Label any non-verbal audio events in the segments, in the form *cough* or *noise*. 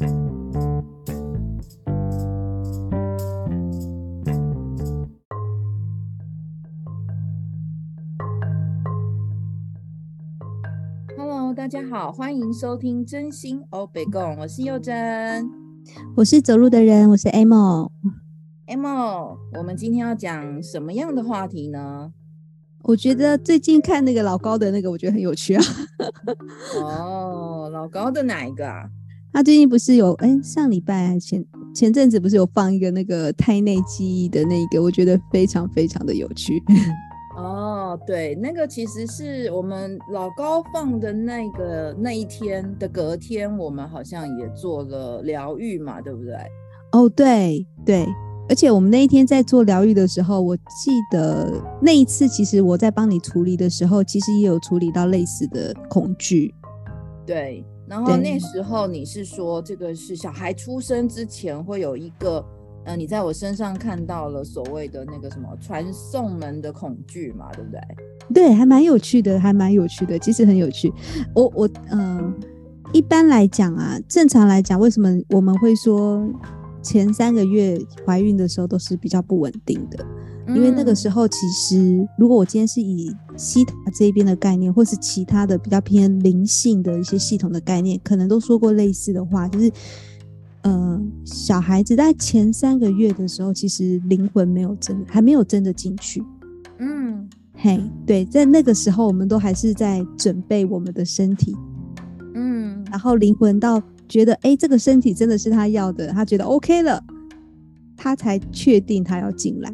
Hello，大家好，欢迎收听真心欧北共，我是佑真，我是走路的人，我是 Amo。Amo，我们今天要讲什么样的话题呢？我觉得最近看那个老高的那个，我觉得很有趣啊。*laughs* 哦，老高的哪一个啊？他最近不是有哎，上礼拜还前前阵子不是有放一个那个胎内记忆的那个，我觉得非常非常的有趣。*laughs* 哦，对，那个其实是我们老高放的那个那一天的隔天，我们好像也做了疗愈嘛，对不对？哦，对对。而且我们那一天在做疗愈的时候，我记得那一次，其实我在帮你处理的时候，其实也有处理到类似的恐惧。对，然后那时候你是说，这个是小孩出生之前会有一个，呃，你在我身上看到了所谓的那个什么传送门的恐惧嘛，对不对？对，还蛮有趣的，还蛮有趣的，其实很有趣。我我嗯、呃，一般来讲啊，正常来讲，为什么我们会说？前三个月怀孕的时候都是比较不稳定的，因为那个时候其实，如果我今天是以西塔这边的概念，或是其他的比较偏灵性的一些系统的概念，可能都说过类似的话，就是，呃，小孩子在前三个月的时候，其实灵魂没有真，还没有真的进去。嗯，嘿，对，在那个时候，我们都还是在准备我们的身体。嗯，然后灵魂到。觉得哎，这个身体真的是他要的，他觉得 OK 了，他才确定他要进来。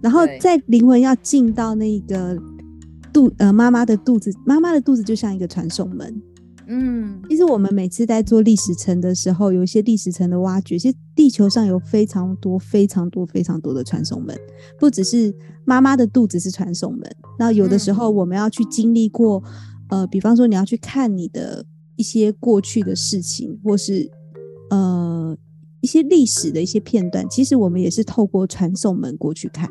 然后在灵魂要进到那个肚呃妈妈的肚子，妈妈的肚子就像一个传送门。嗯，其实我们每次在做历史层的时候，有一些历史层的挖掘，其实地球上有非常多、非常多、非常多的传送门，不只是妈妈的肚子是传送门。那有的时候我们要去经历过，呃，比方说你要去看你的。一些过去的事情，或是呃一些历史的一些片段，其实我们也是透过传送门过去看。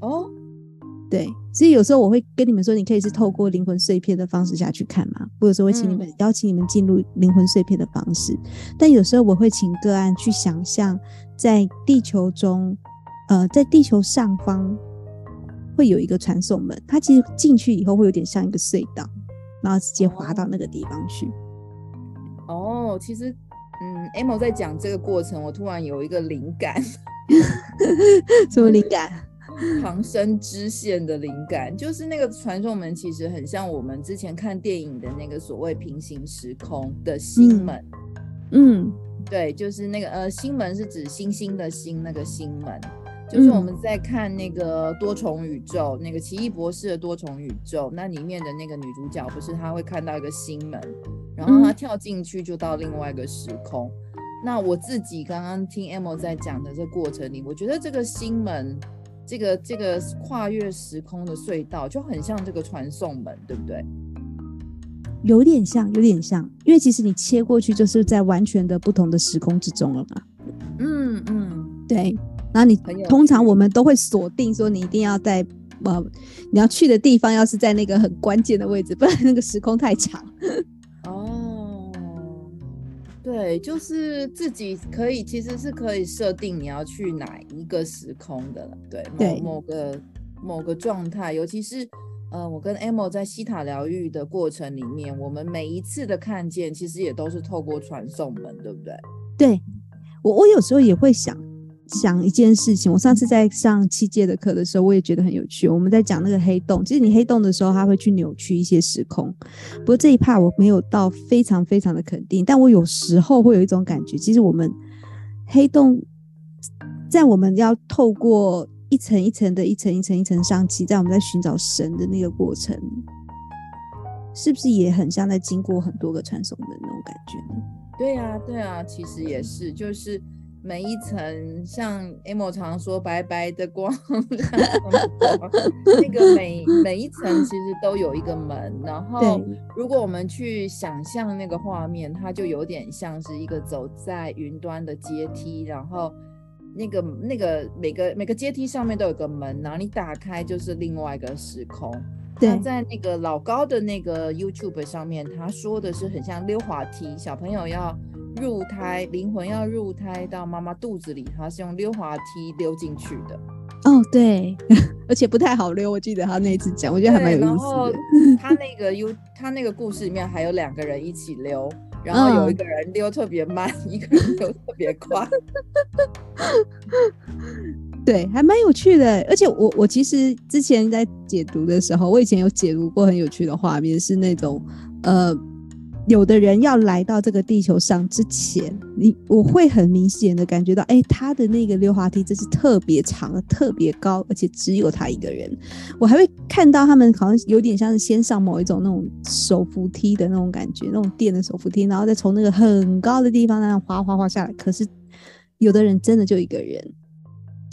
哦，对，所以有时候我会跟你们说，你可以是透过灵魂碎片的方式下去看嘛，我有时候会请你们、嗯、邀请你们进入灵魂碎片的方式。但有时候我会请个案去想象，在地球中，呃，在地球上方会有一个传送门，它其实进去以后会有点像一个隧道，然后直接滑到那个地方去。哦，其实，嗯，Amo 在讲这个过程，我突然有一个灵感，*laughs* 什么灵感？旁生支线的灵感，就是那个传送门，其实很像我们之前看电影的那个所谓平行时空的星门。嗯，嗯对，就是那个呃，星门是指星星的星，那个星门。就是我们在看那个多重宇宙，那个奇异博士的多重宇宙，那里面的那个女主角不是她会看到一个星门，然后她跳进去就到另外一个时空。那我自己刚刚听 Amo 在讲的这过程里，我觉得这个星门，这个这个跨越时空的隧道就很像这个传送门，对不对？有点像，有点像，因为其实你切过去就是在完全的不同的时空之中了嘛。嗯嗯，对。然后你通常我们都会锁定说，你一定要在呃你要去的地方，要是在那个很关键的位置，不然那个时空太长。哦，对，就是自己可以其实是可以设定你要去哪一个时空的，对，某对某个某个状态。尤其是呃，我跟 Amo 在西塔疗愈的过程里面，我们每一次的看见，其实也都是透过传送门，对不对？对，我我有时候也会想。想一件事情，我上次在上七阶的课的时候，我也觉得很有趣。我们在讲那个黑洞，其实你黑洞的时候，它会去扭曲一些时空。不过这一趴我没有到非常非常的肯定，但我有时候会有一种感觉，其实我们黑洞在我们要透过一层一层的、一层一层一层上去，在我们在寻找神的那个过程，是不是也很像在经过很多个传送门那种感觉呢？对啊，对啊，其实也是，就是。每一层像 Amo 常说白白的光，*laughs* 那个每每一层其实都有一个门，然后如果我们去想象那个画面，它就有点像是一个走在云端的阶梯，然后那个那个每个每个阶梯上面都有个门，然后你打开就是另外一个时空。对，在那个老高的那个 YouTube 上面，他说的是很像溜滑梯，小朋友要。入胎，灵魂要入胎到妈妈肚子里，他是用溜滑梯溜进去的。哦，对，*laughs* 而且不太好溜。我记得他那一次讲，我觉得还蛮有意思的。然后他那个 *laughs* U，他那个故事里面还有两个人一起溜，然后有一个人溜特别慢，嗯、一个人溜特别快。*laughs* 对，还蛮有趣的。而且我我其实之前在解读的时候，我以前有解读过很有趣的画面，是那种呃。有的人要来到这个地球上之前，你我会很明显的感觉到，哎，他的那个溜滑梯真是特别长、特别高，而且只有他一个人。我还会看到他们好像有点像是先上某一种那种手扶梯的那种感觉，那种电的手扶梯，然后再从那个很高的地方那样滑滑滑下来。可是有的人真的就一个人。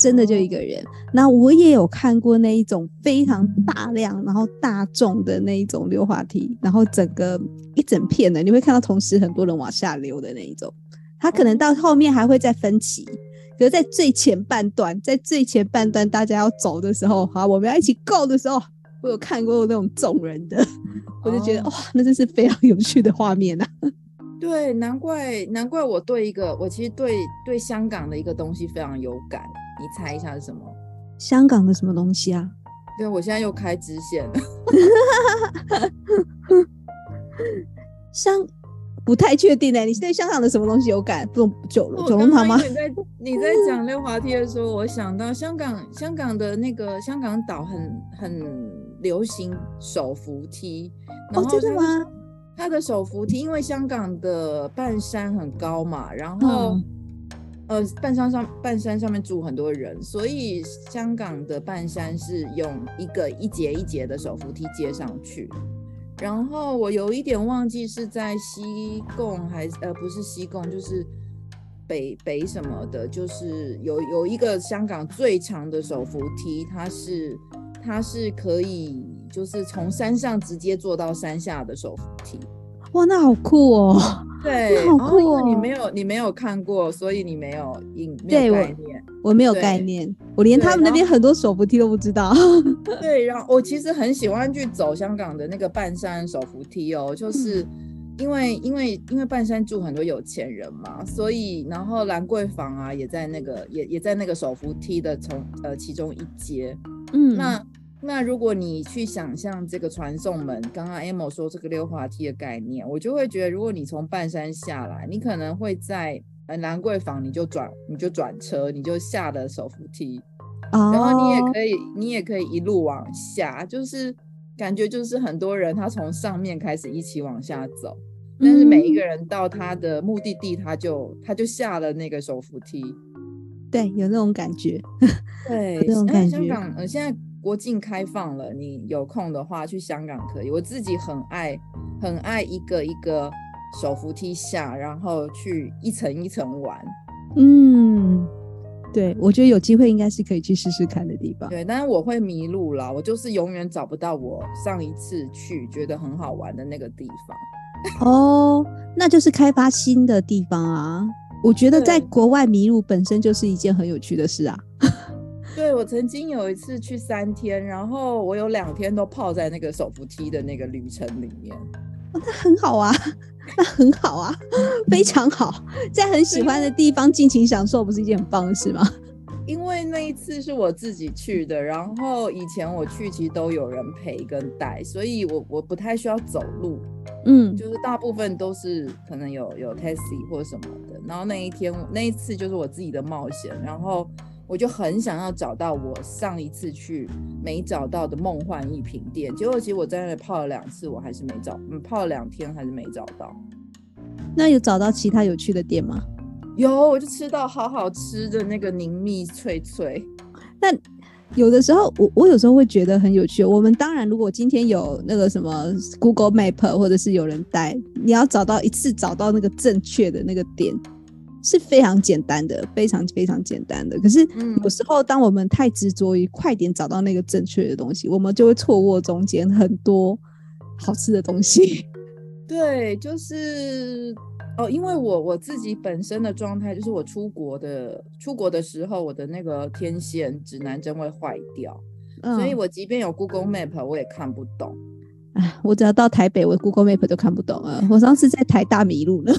真的就一个人，那我也有看过那一种非常大量，然后大众的那一种溜滑梯，然后整个一整片的，你会看到同时很多人往下溜的那一种，它可能到后面还会再分歧，可是在最前半段，在最前半段大家要走的时候，好，我们要一起 go 的时候，我有看过那种众人的，我就觉得哇，那真是非常有趣的画面啊。*laughs* 对，难怪难怪我对一个，我其实对对香港的一个东西非常有感。你猜一下是什么？香港的什么东西啊？对，我现在又开支线了。*laughs* 香不太确定哎，你对香港的什么东西有感？不九九龙塘吗？你在 *laughs* 你在讲溜滑梯的时候，我想到香港香港的那个香港岛很很流行手扶梯。哦，真的吗？它的手扶梯，因为香港的半山很高嘛，然后。嗯呃，半山上半山上面住很多人，所以香港的半山是用一个一节一节的手扶梯接上去。然后我有一点忘记是在西贡还是呃不是西贡，就是北北什么的，就是有有一个香港最长的手扶梯，它是它是可以就是从山上直接坐到山下的手扶梯。哇，那好酷哦！对，好酷哦！你没有，你没有看过，所以你没有印没有概念。我，我没有概念，我连他们那边很多手扶梯都不知道。对，然后我其实很喜欢去走香港的那个半山手扶梯哦，就是因为因为因为半山住很多有钱人嘛，所以然后兰桂坊啊也在那个也也在那个手扶梯的从呃其中一阶，嗯，那。那如果你去想象这个传送门，刚刚 Emo 说这个溜滑梯的概念，我就会觉得，如果你从半山下来，你可能会在呃兰桂坊，你就转你就转车，你就下了手扶梯，oh. 然后你也可以你也可以一路往下，就是感觉就是很多人他从上面开始一起往下走，但是每一个人到他的目的地，他就他就下了那个手扶梯，对，有那种感觉，*laughs* 对，那种感觉。香港呃现在。国境开放了，你有空的话去香港可以。我自己很爱，很爱一个一个手扶梯下，然后去一层一层玩。嗯，对，我觉得有机会应该是可以去试试看的地方。对，但是我会迷路了，我就是永远找不到我上一次去觉得很好玩的那个地方。*laughs* 哦，那就是开发新的地方啊！我觉得在国外迷路本身就是一件很有趣的事啊。对，我曾经有一次去三天，然后我有两天都泡在那个手扶梯的那个旅程里面。哦，那很好啊，那很好啊，非常好，在很喜欢的地方尽情享受，不是一件很棒的事吗？*laughs* 因为那一次是我自己去的，然后以前我去其实都有人陪跟带，所以我我不太需要走路，嗯，就是大部分都是可能有有 taxi 或什么的。然后那一天那一次就是我自己的冒险，然后。我就很想要找到我上一次去没找到的梦幻一品店，结果其实我在那里泡了两次，我还是没找，嗯，泡了两天还是没找到。那有找到其他有趣的店吗？有，我就吃到好好吃的那个柠蜜脆脆。那有的时候，我我有时候会觉得很有趣。我们当然，如果今天有那个什么 Google Map 或者是有人带，你要找到一次找到那个正确的那个点。是非常简单的，非常非常简单的。可是有时候，当我们太执着于快点找到那个正确的东西，我们就会错过中间很多好吃的东西。*laughs* 对，就是哦，因为我我自己本身的状态就是，我出国的出国的时候，我的那个天线指南针会坏掉，嗯，所以我即便有 Google Map，我也看不懂。哎，我只要到台北，我 Google Map 都看不懂啊。我上次在台大迷路了。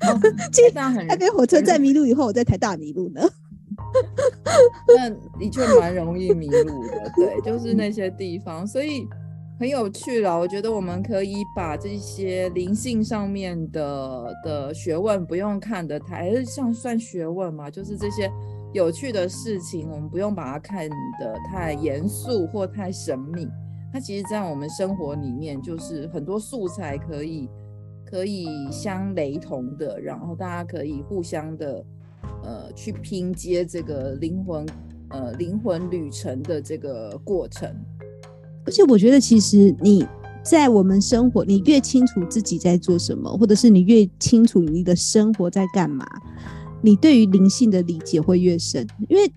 哦，这样很台北火车站迷路以后，我在台大迷路呢。*laughs* 那的确蛮容易迷路的，对，就是那些地方，所以很有趣了。我觉得我们可以把这些灵性上面的的学问不用看得太，像算学问嘛，就是这些有趣的事情，我们不用把它看得太严肃或太神秘。它其实，在我们生活里面，就是很多素材可以可以相雷同的，然后大家可以互相的。呃，去拼接这个灵魂，呃，灵魂旅程的这个过程。而且我觉得，其实你在我们生活，你越清楚自己在做什么，或者是你越清楚你的生活在干嘛，你对于灵性的理解会越深。因为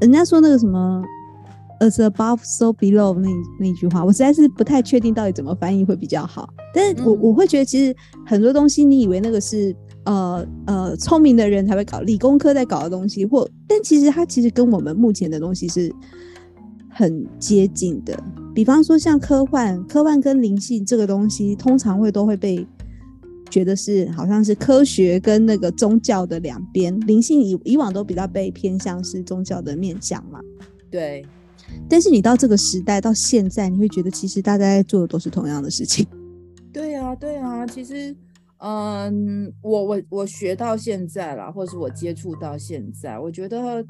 人家说那个什么 “as above, so below” 那那句话，我实在是不太确定到底怎么翻译会比较好。但是我我会觉得，其实很多东西，你以为那个是。呃呃，聪明的人才会搞理工科在搞的东西，或但其实它其实跟我们目前的东西是很接近的。比方说像科幻，科幻跟灵性这个东西，通常会都会被觉得是好像是科学跟那个宗教的两边，灵性以以往都比较被偏向是宗教的面向嘛。对。但是你到这个时代到现在，你会觉得其实大家在做的都是同样的事情。对啊，其实。嗯，我我我学到现在啦，或者是我接触到现在，我觉得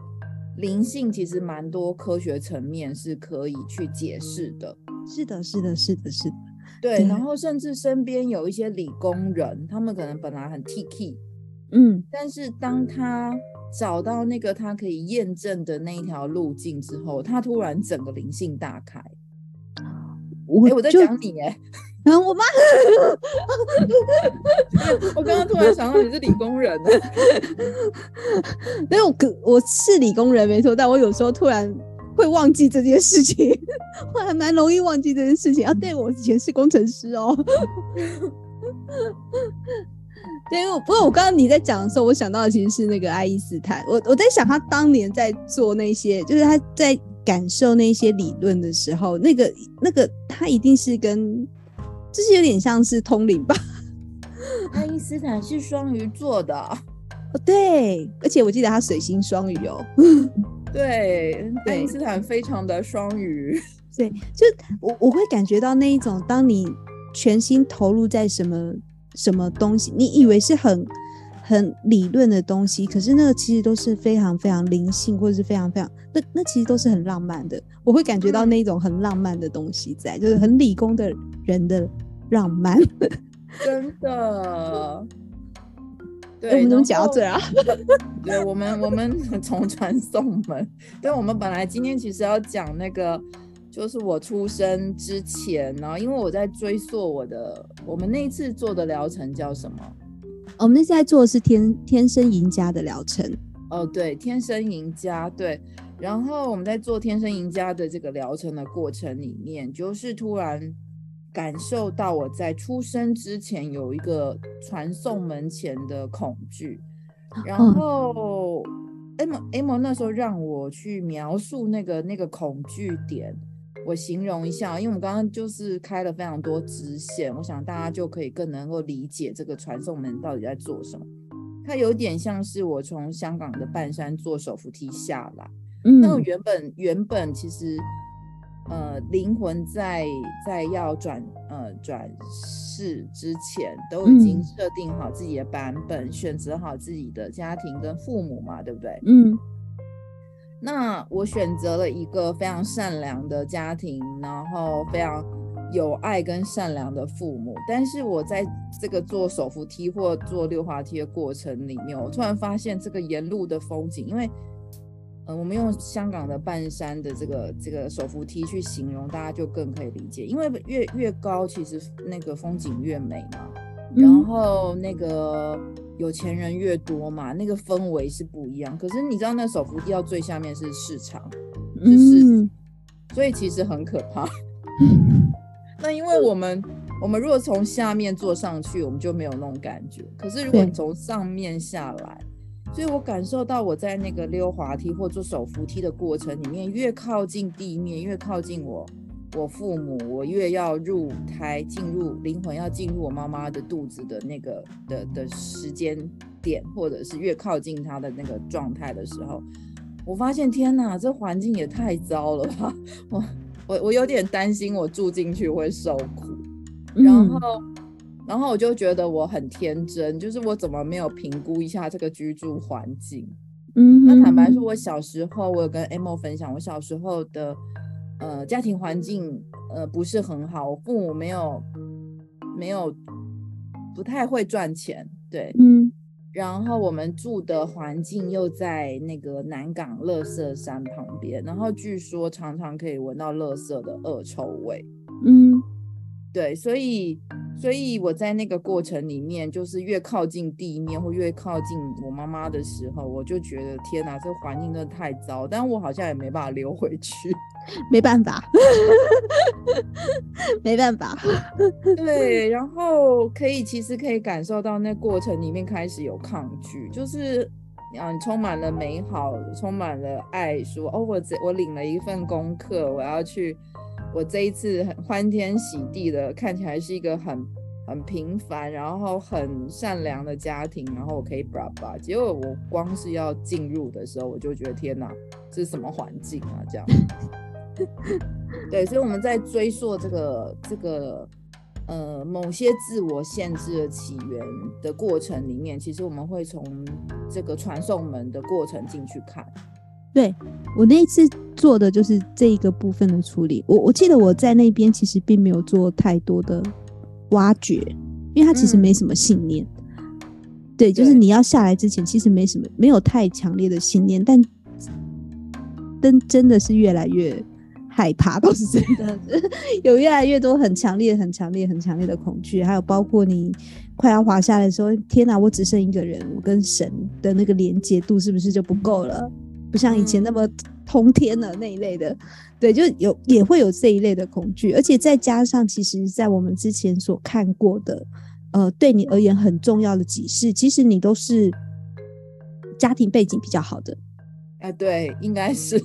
灵性其实蛮多科学层面是可以去解释的。是的，是的，是的，是的。对，然后甚至身边有一些理工人，他们可能本来很 T K，嗯，但是当他找到那个他可以验证的那一条路径之后，他突然整个灵性大开。我、欸、我在讲你哎。然后我妈，我刚刚突然想到你是理工人，*laughs* 没有，我是理工人没错，但我有时候突然会忘记这件事情，我还蛮容易忘记这件事情啊。对，我以前是工程师哦。*laughs* 对，不过我刚刚你在讲的时候，我想到的其实是那个爱因斯坦。我我在想他当年在做那些，就是他在感受那些理论的时候，那个那个他一定是跟。就是有点像是通灵吧。爱因斯坦是双鱼座的，哦，对，而且我记得他水星双鱼哦。对，爱因斯坦非常的双鱼。对，就我我会感觉到那一种，当你全心投入在什么什么东西，你以为是很很理论的东西，可是那个其实都是非常非常灵性，或者是非常非常那那其实都是很浪漫的。我会感觉到那一种很浪漫的东西在，就是很理工的人的。浪漫，*laughs* 真的。对，我们怎么讲到这啊？*laughs* 对，我们我们从传送门。对，我们本来今天其实要讲那个，就是我出生之前，然后因为我在追溯我的，我们那一次做的疗程叫什么？我们那次在做的是天天生赢家的疗程。哦，对，天生赢家，对。然后我们在做天生赢家的这个疗程的过程里面，就是突然。感受到我在出生之前有一个传送门前的恐惧，然后 M M 那时候让我去描述那个那个恐惧点，我形容一下，因为我们刚刚就是开了非常多支线，我想大家就可以更能够理解这个传送门到底在做什么。它有点像是我从香港的半山坐手扶梯下来，嗯，那我原本原本其实。呃，灵魂在在要转呃转世之前，都已经设定好自己的版本，嗯、选择好自己的家庭跟父母嘛，对不对？嗯。那我选择了一个非常善良的家庭，然后非常有爱跟善良的父母。但是我在这个坐手扶梯或坐溜滑梯的过程里面，我突然发现这个沿路的风景，因为。呃，我们用香港的半山的这个这个手扶梯去形容，大家就更可以理解。因为越越高，其实那个风景越美嘛。然后那个有钱人越多嘛，那个氛围是不一样。可是你知道，那手扶梯到最下面是市场，就是，所以其实很可怕。*laughs* 那因为我们我们如果从下面坐上去，我们就没有那种感觉。可是如果你从上面下来，所以我感受到我在那个溜滑梯或坐手扶梯的过程里面，越靠近地面，越靠近我我父母，我越要入胎，进入灵魂要进入我妈妈的肚子的那个的的时间点，或者是越靠近她的那个状态的时候，我发现天哪，这环境也太糟了吧！*laughs* 我我我有点担心，我住进去会受苦。然后，嗯、然后我就觉得我很天真，就是我怎么没有评估一下这个居住环境？嗯，那坦白说，我小时候我有跟 Amo 分享，我小时候的。呃，家庭环境呃不是很好，我父母没有没有不太会赚钱，对，嗯，然后我们住的环境又在那个南港乐色山旁边，然后据说常常可以闻到乐色的恶臭味，嗯。对，所以，所以我在那个过程里面，就是越靠近地面或越靠近我妈妈的时候，我就觉得天哪，这个环境真的太糟。但我好像也没办法溜回去，*laughs* 没办法，*laughs* 没办法。*laughs* 对，然后可以，其实可以感受到那过程里面开始有抗拒，就是啊，你充满了美好，充满了爱，说哦，我这我领了一份功课，我要去。我这一次很欢天喜地的，看起来是一个很很平凡，然后很善良的家庭，然后我可以叭叭。结果我光是要进入的时候，我就觉得天哪，这是什么环境啊？这样。*laughs* 对，所以我们在追溯这个这个呃某些自我限制的起源的过程里面，其实我们会从这个传送门的过程进去看。对，我那一次做的就是这一个部分的处理。我我记得我在那边其实并没有做太多的挖掘，因为它其实没什么信念。嗯、对，就是你要下来之前，其实没什么，没有太强烈的信念，但真真的是越来越害怕，都是真的，*laughs* 有越来越多很强烈、很强烈、很强烈的恐惧，还有包括你快要滑下来的时候，天哪，我只剩一个人，我跟神的那个连接度是不是就不够了？不像以前那么通天了那一类的，对，就有也会有这一类的恐惧，而且再加上，其实，在我们之前所看过的，呃，对你而言很重要的几世，其实你都是家庭背景比较好的，哎，对，应该是，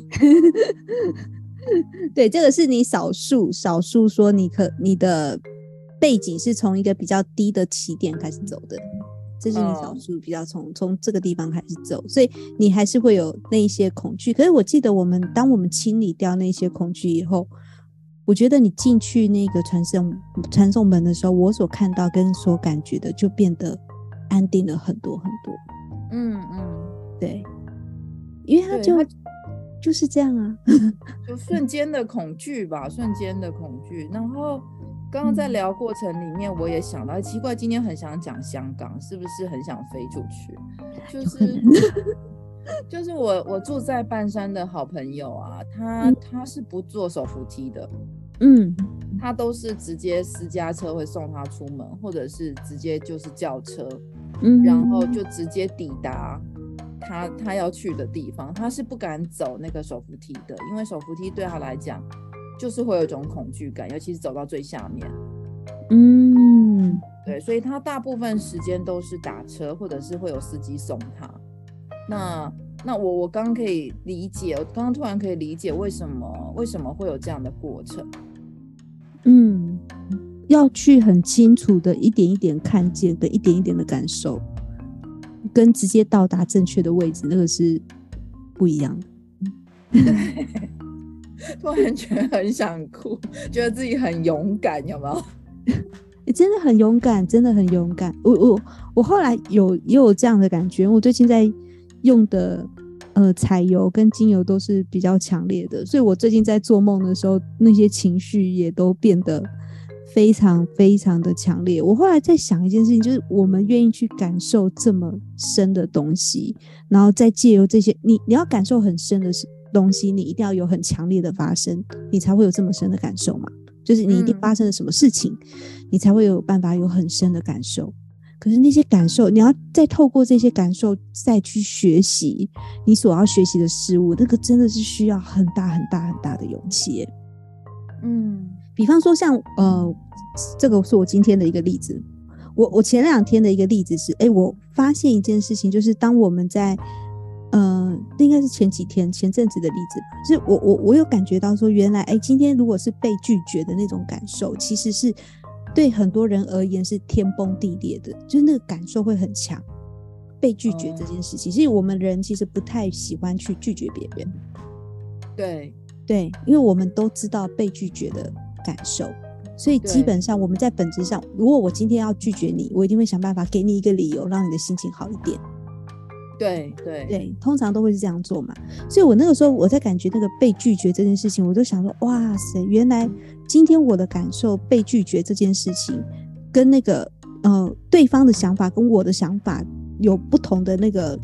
*laughs* 对，这个是你少数少数说你可你的背景是从一个比较低的起点开始走的。这是你少数比较从从这个地方开始走，所以你还是会有那一些恐惧。可是我记得，我们当我们清理掉那些恐惧以后，我觉得你进去那个传送传送门的时候，我所看到跟所感觉的就变得安定了很多很多。嗯嗯，对，因为他就就是这样啊，*laughs* 就瞬间的恐惧吧，瞬间的恐惧，然后。刚刚在聊过程里面，我也想到，奇怪，今天很想讲香港，是不是很想飞出去？就是 *laughs* 就是我我住在半山的好朋友啊，他、嗯、他是不坐手扶梯的，嗯，他都是直接私家车会送他出门，或者是直接就是轿车，嗯，然后就直接抵达他他要去的地方，他是不敢走那个手扶梯的，因为手扶梯对他来讲。就是会有一种恐惧感，尤其是走到最下面。嗯，对，所以他大部分时间都是打车，或者是会有司机送他。那那我我刚刚可以理解，我刚刚突然可以理解为什么为什么会有这样的过程。嗯，要去很清楚的一点一点看见的一点一点的感受，跟直接到达正确的位置，那个是不一样的。*laughs* 突然觉得很想哭，觉得自己很勇敢，有没有？你 *laughs* 真的很勇敢，真的很勇敢。我我我后来有也有这样的感觉。我最近在用的呃彩油跟精油都是比较强烈的，所以我最近在做梦的时候，那些情绪也都变得非常非常的强烈。我后来在想一件事情，就是我们愿意去感受这么深的东西，然后再借由这些，你你要感受很深的是。东西你一定要有很强烈的发生，你才会有这么深的感受嘛。就是你一定发生了什么事情，嗯、你才会有办法有很深的感受。可是那些感受，你要再透过这些感受再去学习你所要学习的事物，那个真的是需要很大很大很大的勇气。嗯，比方说像呃，这个是我今天的一个例子。我我前两天的一个例子是，哎，我发现一件事情，就是当我们在呃。应该是前几天前阵子的例子吧，就是我我我有感觉到说，原来哎、欸，今天如果是被拒绝的那种感受，其实是对很多人而言是天崩地裂的，就是那个感受会很强。被拒绝这件事情，其实我们人其实不太喜欢去拒绝别人。对对，因为我们都知道被拒绝的感受，所以基本上我们在本质上，如果我今天要拒绝你，我一定会想办法给你一个理由，让你的心情好一点。对对对，通常都会是这样做嘛。所以我那个时候我在感觉那个被拒绝这件事情，我就想说，哇塞，原来今天我的感受被拒绝这件事情，跟那个呃对方的想法跟我的想法有不同的那个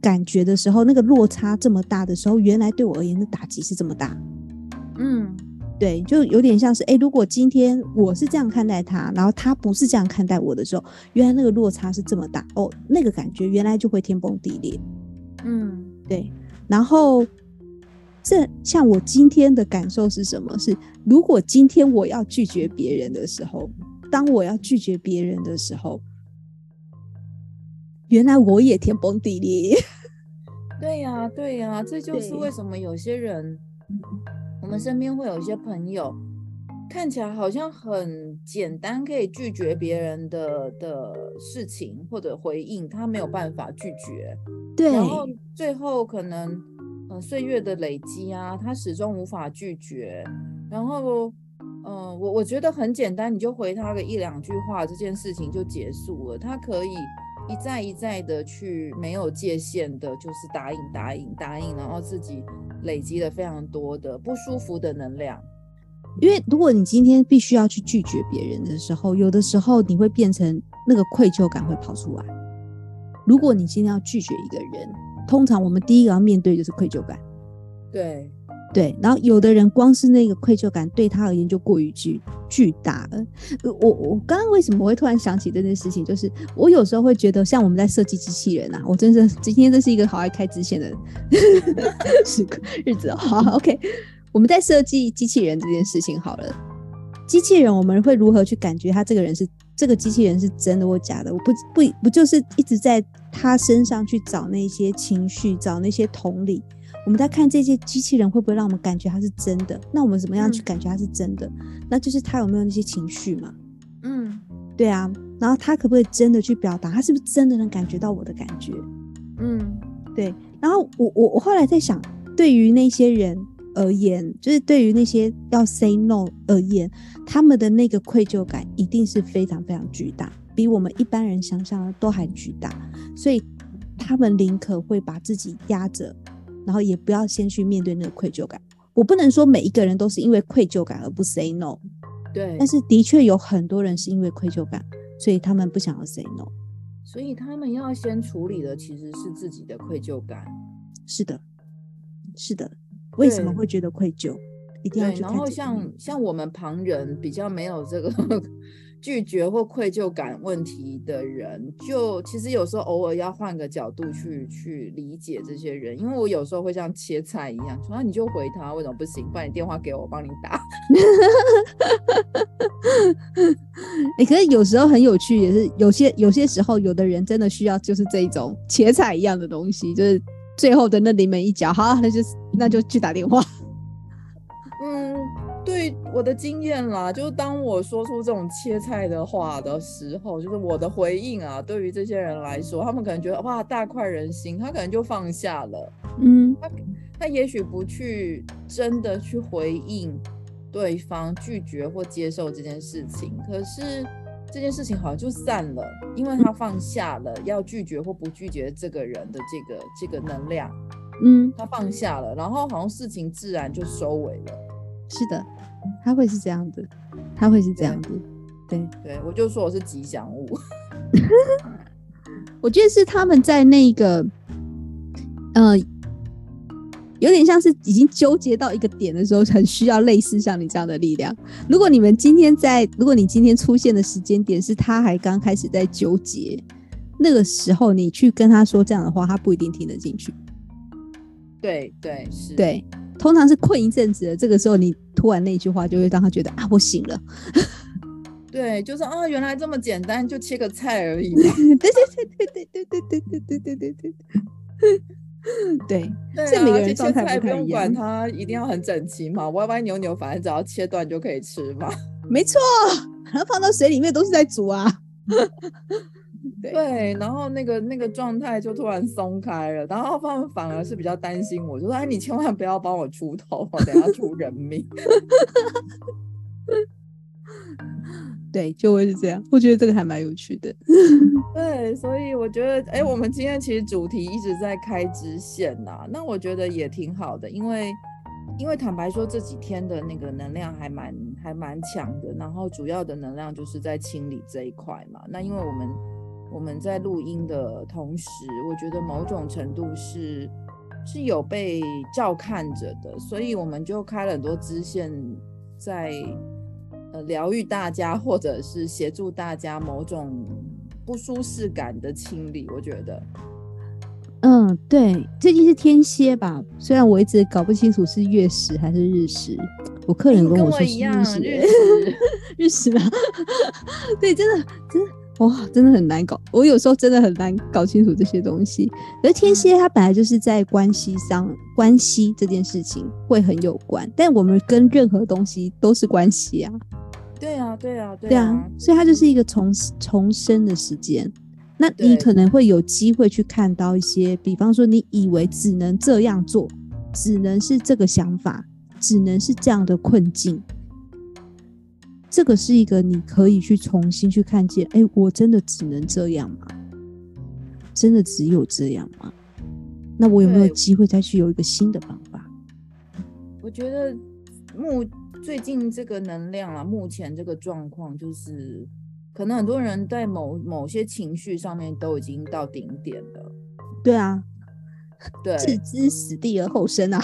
感觉的时候，那个落差这么大的时候，原来对我而言的打击是这么大。嗯。对，就有点像是，哎，如果今天我是这样看待他，然后他不是这样看待我的时候，原来那个落差是这么大哦，那个感觉原来就会天崩地裂。嗯，对。然后，这像我今天的感受是什么？是如果今天我要拒绝别人的时候，当我要拒绝别人的时候，原来我也天崩地裂。*laughs* 对呀，对呀，这就是为什么有些人。我们身边会有一些朋友，看起来好像很简单，可以拒绝别人的的事情或者回应，他没有办法拒绝。对，然后最后可能，嗯、呃，岁月的累积啊，他始终无法拒绝。然后，嗯、呃，我我觉得很简单，你就回他个一两句话，这件事情就结束了。他可以一再一再的去没有界限的，就是答应答应答应，然后自己。累积了非常多的不舒服的能量，因为如果你今天必须要去拒绝别人的时候，有的时候你会变成那个愧疚感会跑出来。如果你今天要拒绝一个人，通常我们第一个要面对就是愧疚感。对。对，然后有的人光是那个愧疚感对他而言就过于巨巨大了。我我刚刚为什么会突然想起这件事情？就是我有时候会觉得，像我们在设计机器人啊，我真的今天这是一个好爱开支线的 *laughs* 时刻日子。好，OK，我们在设计机器人这件事情好了，机器人我们会如何去感觉他这个人是这个机器人是真的或假的？我不不不就是一直在他身上去找那些情绪，找那些同理。我们在看这些机器人会不会让我们感觉它是真的？那我们怎么样去感觉它是真的？嗯、那就是它有没有那些情绪嘛？嗯，对啊。然后他可不可以真的去表达？他是不是真的能感觉到我的感觉？嗯，对。然后我我我后来在想，对于那些人而言，就是对于那些要 say no 而言，他们的那个愧疚感一定是非常非常巨大，比我们一般人想象的都还巨大。所以他们宁可会把自己压着。然后也不要先去面对那个愧疚感。我不能说每一个人都是因为愧疚感而不 say no，对。但是的确有很多人是因为愧疚感，所以他们不想要 say no。所以他们要先处理的其实是自己的愧疚感。是的，是的。为什么会觉得愧疚？一定要去看。然后像像我们旁人比较没有这个。*laughs* 拒绝或愧疚感问题的人，就其实有时候偶尔要换个角度去去理解这些人，因为我有时候会像切菜一样，说那你就回他，为什么不行？把你电话给我，我帮你打。*laughs* 哎、欸，可是有时候很有趣，也是有些有些时候，有的人真的需要就是这一种切菜一样的东西，就是最后的那临门一脚。好，那就那就去打电话。对我的经验啦，就是当我说出这种切菜的话的时候，就是我的回应啊，对于这些人来说，他们可能觉得哇，大快人心，他可能就放下了。嗯，他他也许不去真的去回应对方拒绝或接受这件事情，可是这件事情好像就散了，因为他放下了要拒绝或不拒绝这个人的这个这个能量。嗯，他放下了，然后好像事情自然就收尾了。是的。他会是这样子，他会是这样子，对对，我就说我是吉祥物。*laughs* 我觉得是他们在那个，呃，有点像是已经纠结到一个点的时候，很需要类似像你这样的力量。如果你们今天在，如果你今天出现的时间点是他还刚开始在纠结，那个时候你去跟他说这样的话，他不一定听得进去。对对是，对。通常是困一阵子的，这个时候你突然那句话就会让他觉得啊，我醒了。*laughs* 对，就是啊，原来这么简单，就切个菜而已。对对对对对对对对对对对对对。对，对、啊，每个人切菜不用管它一定要很整齐嘛，歪歪扭扭，反正只要切断就可以吃嘛。没错，然后放到水里面都是在煮啊。对，对，然后那个那个状态就突然松开了，然后他们反而是比较担心我，就说：“哎，你千万不要帮我出头，我等下出人命。*laughs* ”对，就会是这样。我觉得这个还蛮有趣的。*laughs* 对，所以我觉得，哎，我们今天其实主题一直在开支线呐、啊，那我觉得也挺好的，因为因为坦白说这几天的那个能量还蛮还蛮强的，然后主要的能量就是在清理这一块嘛。那因为我们我们在录音的同时，我觉得某种程度是是有被照看着的，所以我们就开了很多支线在。呃，疗愈大家，或者是协助大家某种不舒适感的清理，我觉得，嗯，对，最近是天蝎吧？虽然我一直搞不清楚是月食还是日食，我客人跟我说是 *laughs* 日食，日食，日食啊，对，真的，真的，哇，真的很难搞，我有时候真的很难搞清楚这些东西。而天蝎它本来就是在关系上，嗯、关系这件事情会很有关，但我们跟任何东西都是关系啊。对啊，对啊，对啊，所以它就是一个重重生的时间。那你可能会有机会去看到一些，比方说你以为只能这样做，只能是这个想法，只能是这样的困境。这个是一个你可以去重新去看见，哎，我真的只能这样吗？真的只有这样吗？那我有没有机会再去有一个新的方法？我觉得目。最近这个能量啊，目前这个状况就是，可能很多人在某某些情绪上面都已经到顶点了。对啊，对，置之死地而后生啊。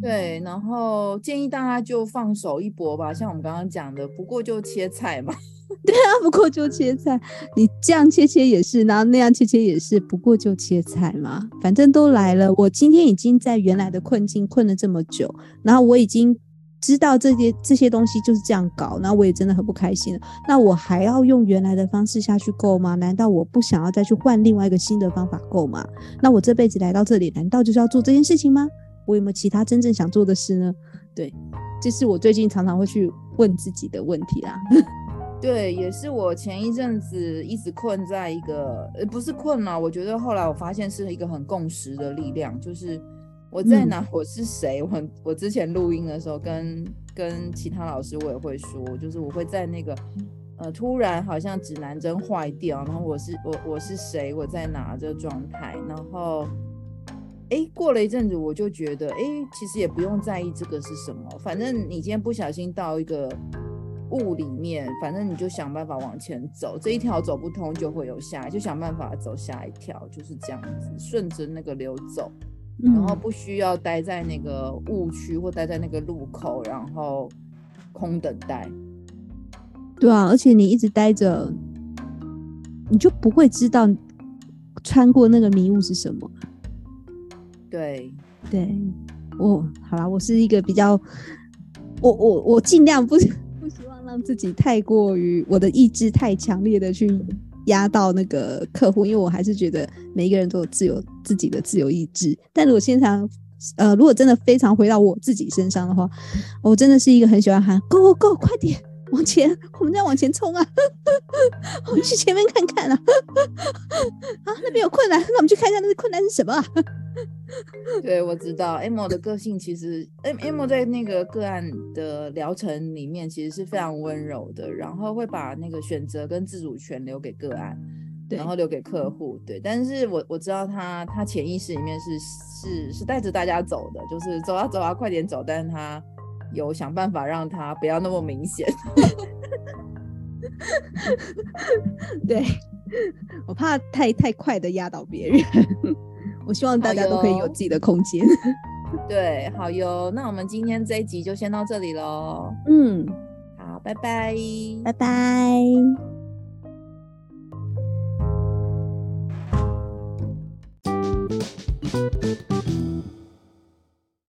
对，然后建议大家就放手一搏吧，像我们刚刚讲的，不过就切菜嘛。*laughs* 对啊，不过就切菜，你这样切切也是，然后那样切切也是，不过就切菜嘛，反正都来了。我今天已经在原来的困境困了这么久，然后我已经。知道这些这些东西就是这样搞，那我也真的很不开心了。那我还要用原来的方式下去够吗？难道我不想要再去换另外一个新的方法够吗？那我这辈子来到这里，难道就是要做这件事情吗？我有没有其他真正想做的事呢？对，这是我最近常常会去问自己的问题啦。*laughs* 对，也是我前一阵子一直困在一个，呃，不是困了，我觉得后来我发现是一个很共识的力量，就是。我在哪？我是谁？我我之前录音的时候跟，跟跟其他老师我也会说，就是我会在那个呃，突然好像指南针坏掉，然后我是我我是谁？我在哪？这个状态，然后哎，过了一阵子，我就觉得哎，其实也不用在意这个是什么，反正你今天不小心到一个雾里面，反正你就想办法往前走，这一条走不通就会有下，就想办法走下一条，就是这样子，顺着那个流走。然后不需要待在那个误区或待在那个路口，然后空等待。对啊，而且你一直待着，你就不会知道穿过那个迷雾是什么。对对，我，好啦，我是一个比较，我我我尽量不 *laughs* 不希望让自己太过于我的意志太强烈的去。压到那个客户，因为我还是觉得每一个人都有自由自己的自由意志。但如果现场，呃，如果真的非常回到我自己身上的话，我真的是一个很喜欢喊 “Go Go Go”，快点往前，我们再往前冲啊！*laughs* 我们去前面看看啊！*laughs* 啊，那边有困难，那我们去看一下那个困难是什么啊？*laughs* 对，我知道 Amo 的个性其实，Amo 在那个个案的疗程里面其实是非常温柔的，然后会把那个选择跟自主权留给个案，然后留给客户，对。但是我我知道他他潜意识里面是是是带着大家走的，就是走啊走啊，快点走，但是他有想办法让他不要那么明显。*laughs* 对，我怕太太快的压倒别人。我希望大家都可以有自己的空间。*laughs* 对好哟那我们今天这一集就先到这里喽嗯。好拜拜。拜拜。